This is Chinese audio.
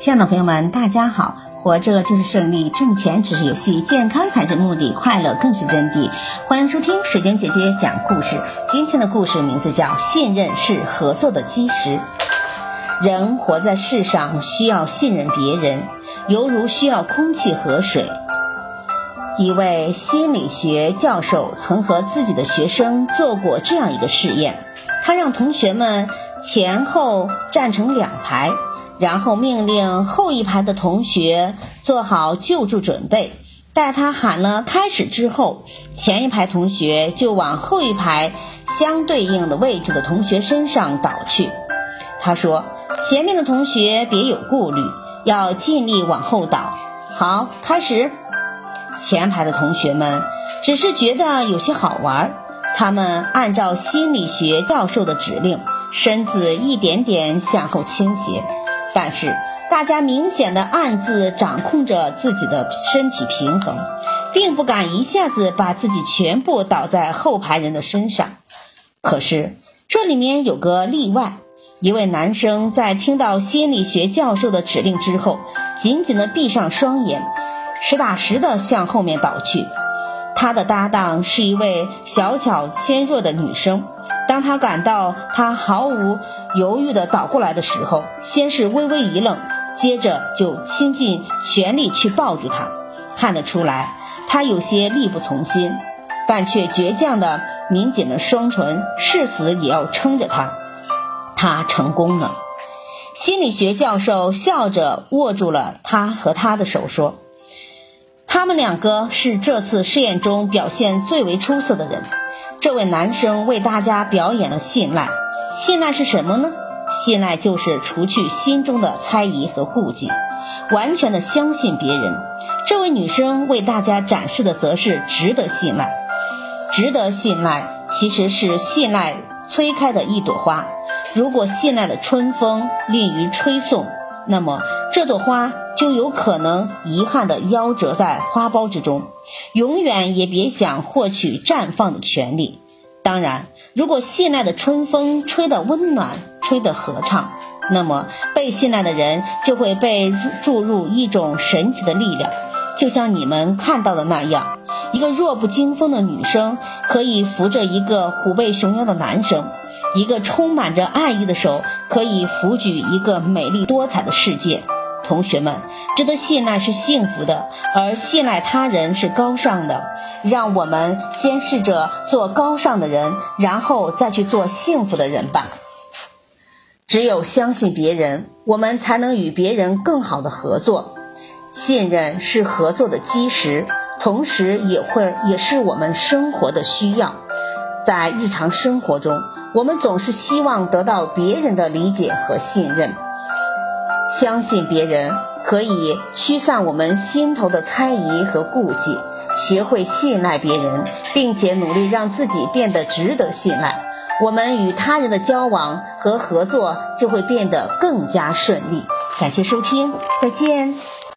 亲爱的朋友们，大家好！活着就是胜利，挣钱只是游戏，健康才是目的，快乐更是真谛。欢迎收听水晶姐姐讲故事。今天的故事名字叫《信任是合作的基石》。人活在世上，需要信任别人，犹如需要空气和水。一位心理学教授曾和自己的学生做过这样一个试验，他让同学们前后站成两排。然后命令后一排的同学做好救助准备，待他喊了开始之后，前一排同学就往后一排相对应的位置的同学身上倒去。他说：“前面的同学别有顾虑，要尽力往后倒。”好，开始。前排的同学们只是觉得有些好玩，他们按照心理学教授的指令，身子一点点向后倾斜。但是大家明显的暗自掌控着自己的身体平衡，并不敢一下子把自己全部倒在后排人的身上。可是这里面有个例外，一位男生在听到心理学教授的指令之后，紧紧地闭上双眼，实打实地向后面倒去。他的搭档是一位小巧纤弱的女生。当他感到他毫无犹豫地倒过来的时候，先是微微一愣，接着就倾尽全力去抱住他。看得出来，他有些力不从心，但却倔强地抿紧了双唇，誓死也要撑着他。他成功了。心理学教授笑着握住了他和他的手，说：“他们两个是这次试验中表现最为出色的人。”这位男生为大家表演了信赖。信赖是什么呢？信赖就是除去心中的猜疑和顾忌，完全的相信别人。这位女生为大家展示的则是值得信赖。值得信赖其实是信赖催开的一朵花。如果信赖的春风吝于吹送，那么这朵花就有可能遗憾地夭折在花苞之中。永远也别想获取绽放的权利。当然，如果信赖的春风吹得温暖，吹得和畅，那么被信赖的人就会被注入一种神奇的力量，就像你们看到的那样，一个弱不禁风的女生可以扶着一个虎背熊腰的男生，一个充满着爱意的手可以扶举一个美丽多彩的世界。同学们，值得信赖是幸福的，而信赖他人是高尚的。让我们先试着做高尚的人，然后再去做幸福的人吧。只有相信别人，我们才能与别人更好的合作。信任是合作的基石，同时也会也是我们生活的需要。在日常生活中，我们总是希望得到别人的理解和信任。相信别人可以驱散我们心头的猜疑和顾忌，学会信赖别人，并且努力让自己变得值得信赖，我们与他人的交往和合作就会变得更加顺利。感谢收听，再见。